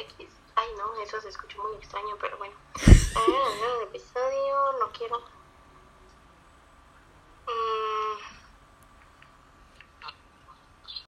X. Ay, no, eso se escuchó muy extraño, pero bueno. Ah, el episodio, no quiero